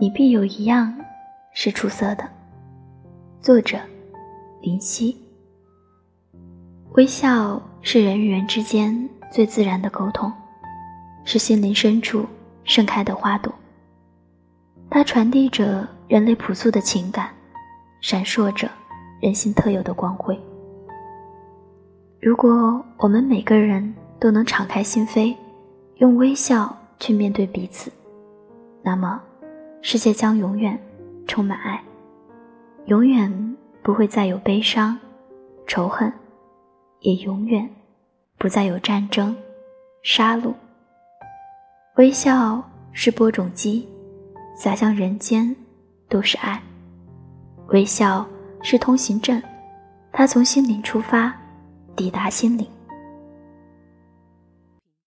你必有一样是出色的。作者：林夕。微笑是人与人之间最自然的沟通，是心灵深处盛开的花朵。它传递着人类朴素的情感，闪烁着人性特有的光辉。如果我们每个人都能敞开心扉，用微笑去面对彼此，那么世界将永远充满爱，永远不会再有悲伤、仇恨，也永远不再有战争、杀戮。微笑是播种机。洒向人间，都是爱。微笑是通行证，它从心灵出发，抵达心灵。